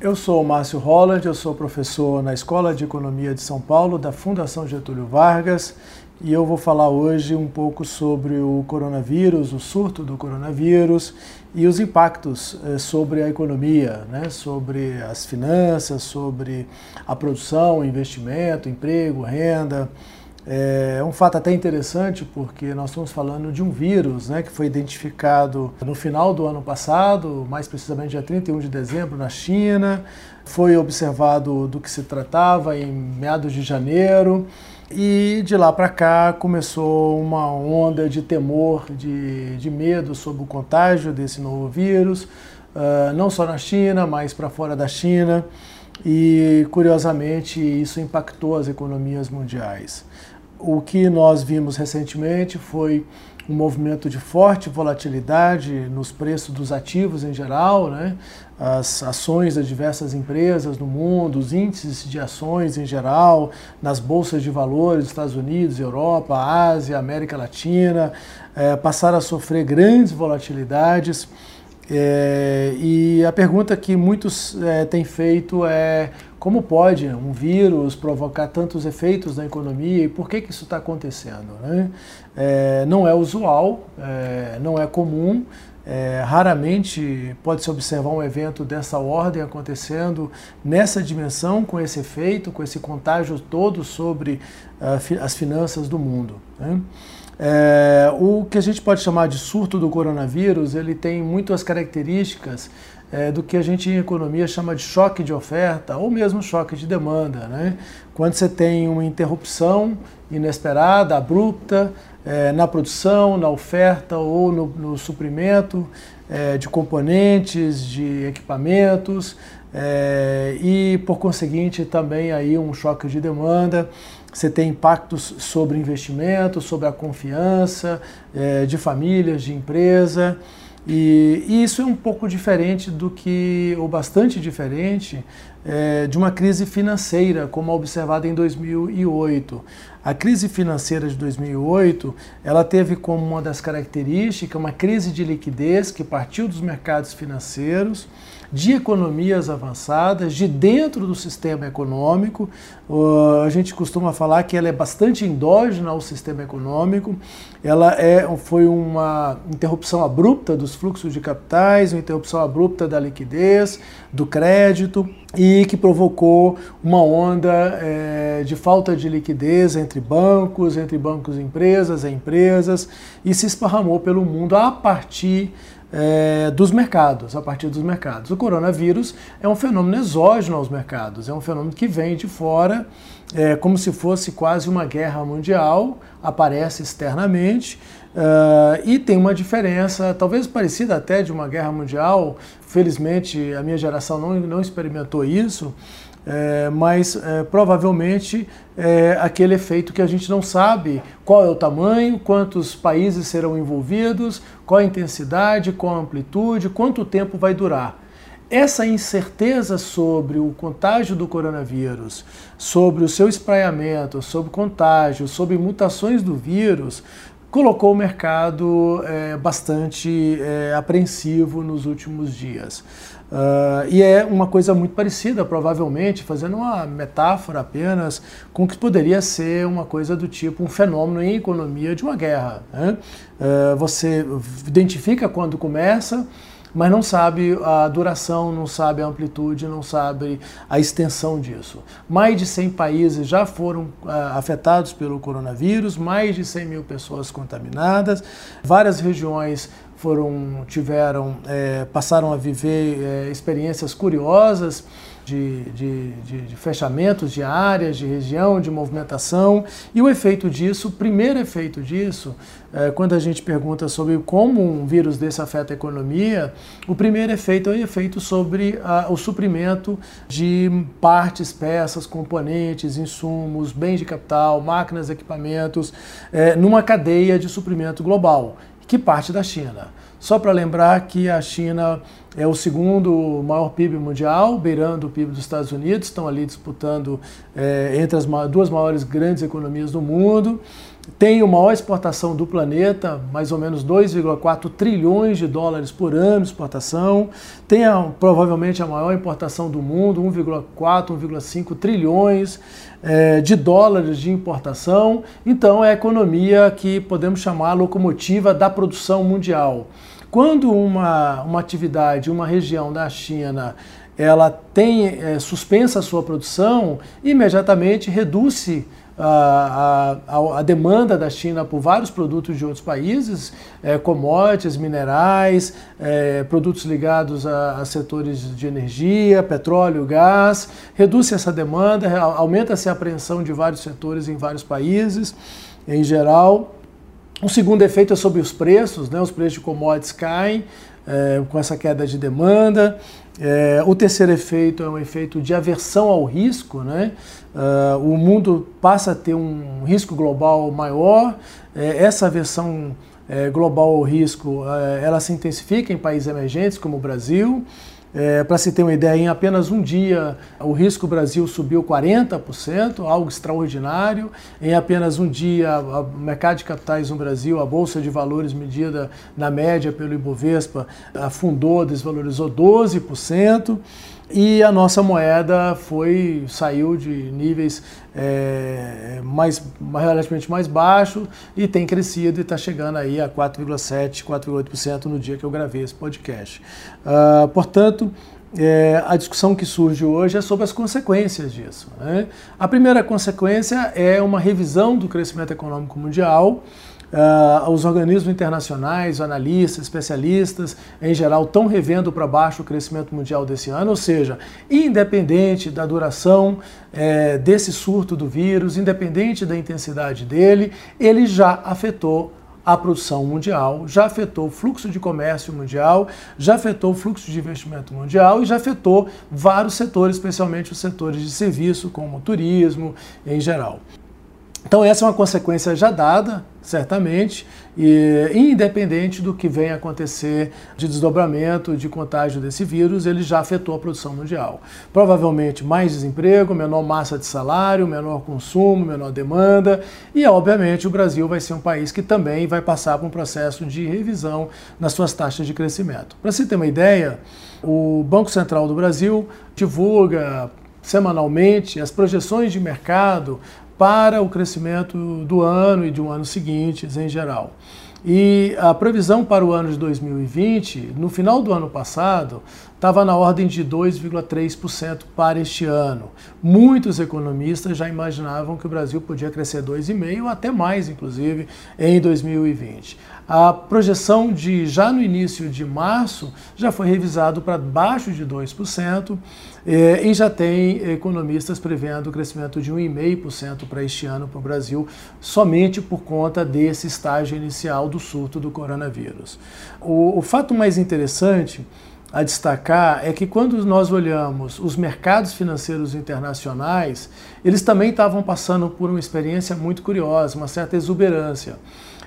Eu sou o Márcio Holland, eu sou professor na Escola de Economia de São Paulo, da Fundação Getúlio Vargas, e eu vou falar hoje um pouco sobre o coronavírus, o surto do coronavírus e os impactos eh, sobre a economia, né? sobre as finanças, sobre a produção, investimento, emprego, renda. É um fato até interessante porque nós estamos falando de um vírus né, que foi identificado no final do ano passado, mais precisamente dia 31 de dezembro, na China. Foi observado do que se tratava em meados de janeiro. E de lá para cá começou uma onda de temor, de, de medo sobre o contágio desse novo vírus, uh, não só na China, mas para fora da China. E curiosamente isso impactou as economias mundiais. O que nós vimos recentemente foi um movimento de forte volatilidade nos preços dos ativos em geral, né? as ações das diversas empresas no mundo, os índices de ações em geral, nas bolsas de valores dos Estados Unidos, Europa, Ásia, América Latina, é, passaram a sofrer grandes volatilidades. É, e a pergunta que muitos é, têm feito é como pode um vírus provocar tantos efeitos na economia e por que, que isso está acontecendo? Né? É, não é usual, é, não é comum, é, raramente pode-se observar um evento dessa ordem acontecendo nessa dimensão, com esse efeito, com esse contágio todo sobre uh, as finanças do mundo. Né? É, o que a gente pode chamar de surto do coronavírus, ele tem muitas características é, do que a gente em economia chama de choque de oferta ou mesmo choque de demanda. Né? Quando você tem uma interrupção inesperada, abrupta, é, na produção, na oferta ou no, no suprimento é, de componentes, de equipamentos é, e, por conseguinte, também aí um choque de demanda. Você tem impactos sobre investimento, sobre a confiança é, de famílias, de empresa. E, e, isso é um pouco diferente do que, ou bastante diferente, é, de uma crise financeira, como observada em 2008. A crise financeira de 2008, ela teve como uma das características uma crise de liquidez que partiu dos mercados financeiros, de economias avançadas, de dentro do sistema econômico. Uh, a gente costuma falar que ela é bastante endógena ao sistema econômico. Ela é, foi uma interrupção abrupta dos fluxos de capitais, uma interrupção abrupta da liquidez, do crédito e que provocou uma onda é, de falta de liquidez entre bancos, entre bancos e empresas, e empresas, e se esparramou pelo mundo a partir é, dos mercados, a partir dos mercados. O coronavírus é um fenômeno exógeno aos mercados, é um fenômeno que vem de fora, é, como se fosse quase uma guerra mundial, aparece externamente uh, e tem uma diferença, talvez parecida até de uma guerra mundial. Felizmente, a minha geração não, não experimentou isso, é, mas é, provavelmente é aquele efeito que a gente não sabe qual é o tamanho, quantos países serão envolvidos, qual a intensidade, qual a amplitude, quanto tempo vai durar. Essa incerteza sobre o contágio do coronavírus, sobre o seu espraiamento, sobre contágio, sobre mutações do vírus, colocou o mercado é, bastante é, apreensivo nos últimos dias. Uh, e é uma coisa muito parecida, provavelmente, fazendo uma metáfora apenas, com o que poderia ser uma coisa do tipo um fenômeno em economia de uma guerra. Né? Uh, você identifica quando começa, mas não sabe a duração, não sabe a amplitude, não sabe a extensão disso. Mais de 100 países já foram uh, afetados pelo coronavírus, mais de 100 mil pessoas contaminadas, várias regiões foram tiveram é, passaram a viver é, experiências curiosas de, de, de, de, fechamentos de áreas, de região, de movimentação. E o efeito disso, o primeiro efeito disso, é, quando a gente pergunta sobre como um vírus desse afeta a economia, o primeiro efeito é o efeito sobre a, o suprimento de partes, peças, componentes, insumos, bens de capital, máquinas, equipamentos, é, numa cadeia de suprimento global que parte da China. Só para lembrar que a China é o segundo maior PIB mundial, beirando o PIB dos Estados Unidos, estão ali disputando é, entre as duas maiores grandes economias do mundo. tem a maior exportação do planeta, mais ou menos 2,4 trilhões de dólares por ano de exportação, tem a, provavelmente a maior importação do mundo, 1,4, 1,5 trilhões é, de dólares de importação, então é a economia que podemos chamar a locomotiva da produção mundial. Quando uma, uma atividade, uma região da China ela tem é, suspensa a sua produção, imediatamente reduz-se a, a, a, demanda da China por vários produtos de outros países, é, commodities, minerais, é, produtos ligados a, a, setores de energia, petróleo, gás, reduz essa demanda, aumenta-se a apreensão de vários setores em vários países, em geral. O segundo efeito é sobre os preços, né? os preços de commodities caem é, com essa queda de demanda. É, o terceiro efeito é um efeito de aversão ao risco, né? Uh, o mundo passa a ter um risco global maior, é, essa aversão global ao risco é, ela se intensifica em países emergentes como o Brasil. É, Para se ter uma ideia, em apenas um dia o risco Brasil subiu 40%, algo extraordinário. Em apenas um dia, o mercado de capitais no Brasil, a Bolsa de Valores medida na média pelo Ibovespa, afundou, desvalorizou 12% e a nossa moeda foi saiu de níveis é, mais relativamente mais baixos e tem crescido e está chegando aí a 4,7, 4,8% no dia que eu gravei esse podcast. Uh, portanto, é, a discussão que surge hoje é sobre as consequências disso. Né? A primeira consequência é uma revisão do crescimento econômico mundial Uh, os organismos internacionais, analistas, especialistas, em geral, estão revendo para baixo o crescimento mundial desse ano, ou seja, independente da duração é, desse surto do vírus, independente da intensidade dele, ele já afetou a produção mundial, já afetou o fluxo de comércio mundial, já afetou o fluxo de investimento mundial e já afetou vários setores, especialmente os setores de serviço, como turismo em geral. Então, essa é uma consequência já dada, certamente, e independente do que venha acontecer de desdobramento, de contágio desse vírus, ele já afetou a produção mundial. Provavelmente mais desemprego, menor massa de salário, menor consumo, menor demanda, e obviamente o Brasil vai ser um país que também vai passar por um processo de revisão nas suas taxas de crescimento. Para você ter uma ideia, o Banco Central do Brasil divulga semanalmente as projeções de mercado para o crescimento do ano e de um ano seguintes em geral. E a previsão para o ano de 2020, no final do ano passado, estava na ordem de 2,3% para este ano. Muitos economistas já imaginavam que o Brasil podia crescer 2,5% ou até mais, inclusive, em 2020. A projeção de já no início de março já foi revisado para baixo de 2%, eh, e já tem economistas prevendo o crescimento de 1,5% para este ano para o Brasil, somente por conta desse estágio inicial do surto do coronavírus. O, o fato mais interessante a destacar é que quando nós olhamos os mercados financeiros internacionais, eles também estavam passando por uma experiência muito curiosa, uma certa exuberância.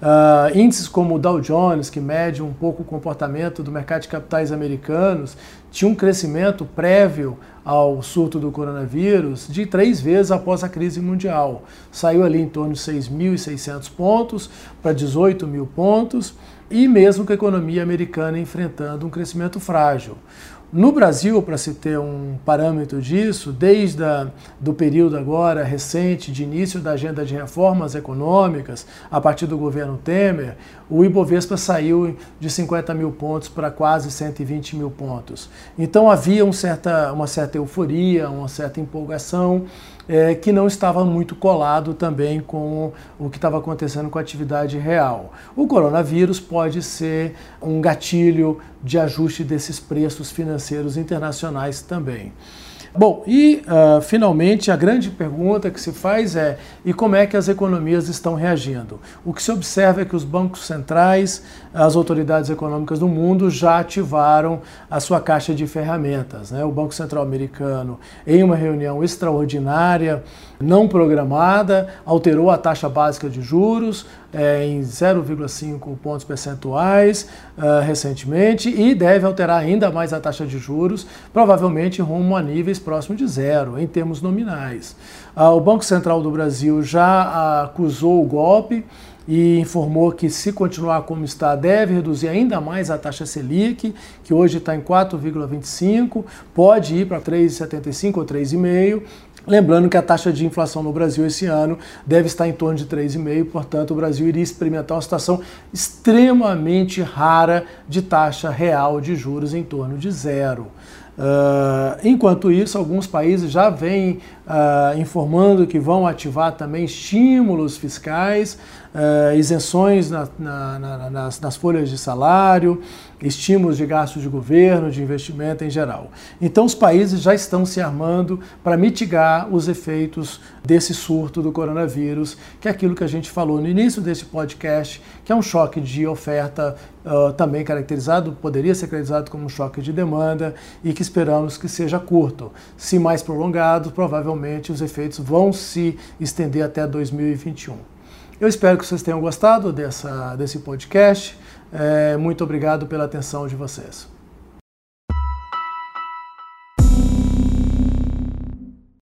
Uh, índices como o Dow Jones, que mede um pouco o comportamento do mercado de capitais americanos, tinha um crescimento prévio ao surto do coronavírus de três vezes após a crise mundial. Saiu ali em torno de 6.600 pontos para 18 mil pontos, e mesmo com a economia americana enfrentando um crescimento frágil. No Brasil, para se ter um parâmetro disso, desde o do período agora recente de início da agenda de reformas econômicas, a partir do governo Temer, o Ibovespa saiu de 50 mil pontos para quase 120 mil pontos. Então havia um certa, uma certa euforia, uma certa empolgação é, que não estava muito colado também com o que estava acontecendo com a atividade real. O coronavírus pode ser um gatilho de ajuste desses preços financeiros internacionais também. Bom, e uh, finalmente a grande pergunta que se faz é: e como é que as economias estão reagindo? O que se observa é que os bancos centrais, as autoridades econômicas do mundo já ativaram a sua caixa de ferramentas. Né? O Banco Central Americano, em uma reunião extraordinária, não programada, alterou a taxa básica de juros é, em 0,5 pontos percentuais uh, recentemente e deve alterar ainda mais a taxa de juros, provavelmente rumo a níveis próximos de zero, em termos nominais. Uh, o Banco Central do Brasil já acusou o golpe e informou que, se continuar como está, deve reduzir ainda mais a taxa Selic, que hoje está em 4,25, pode ir para 3,75 ou 3,5. Lembrando que a taxa de inflação no Brasil esse ano deve estar em torno de 3,5%, portanto, o Brasil iria experimentar uma situação extremamente rara de taxa real de juros em torno de zero. Uh, enquanto isso, alguns países já vêm uh, informando que vão ativar também estímulos fiscais, uh, isenções na, na, na, nas, nas, folhas de salário, estímulos de gastos de governo, de investimento em geral. Então, os países já estão se armando para mitigar os efeitos desse surto do coronavírus, que é aquilo que a gente falou no início desse podcast, que é um choque de oferta também caracterizado, poderia ser caracterizado como um choque de demanda e que esperamos que seja curto. Se mais prolongado, provavelmente os efeitos vão se estender até 2021. Eu espero que vocês tenham gostado dessa, desse podcast. É, muito obrigado pela atenção de vocês.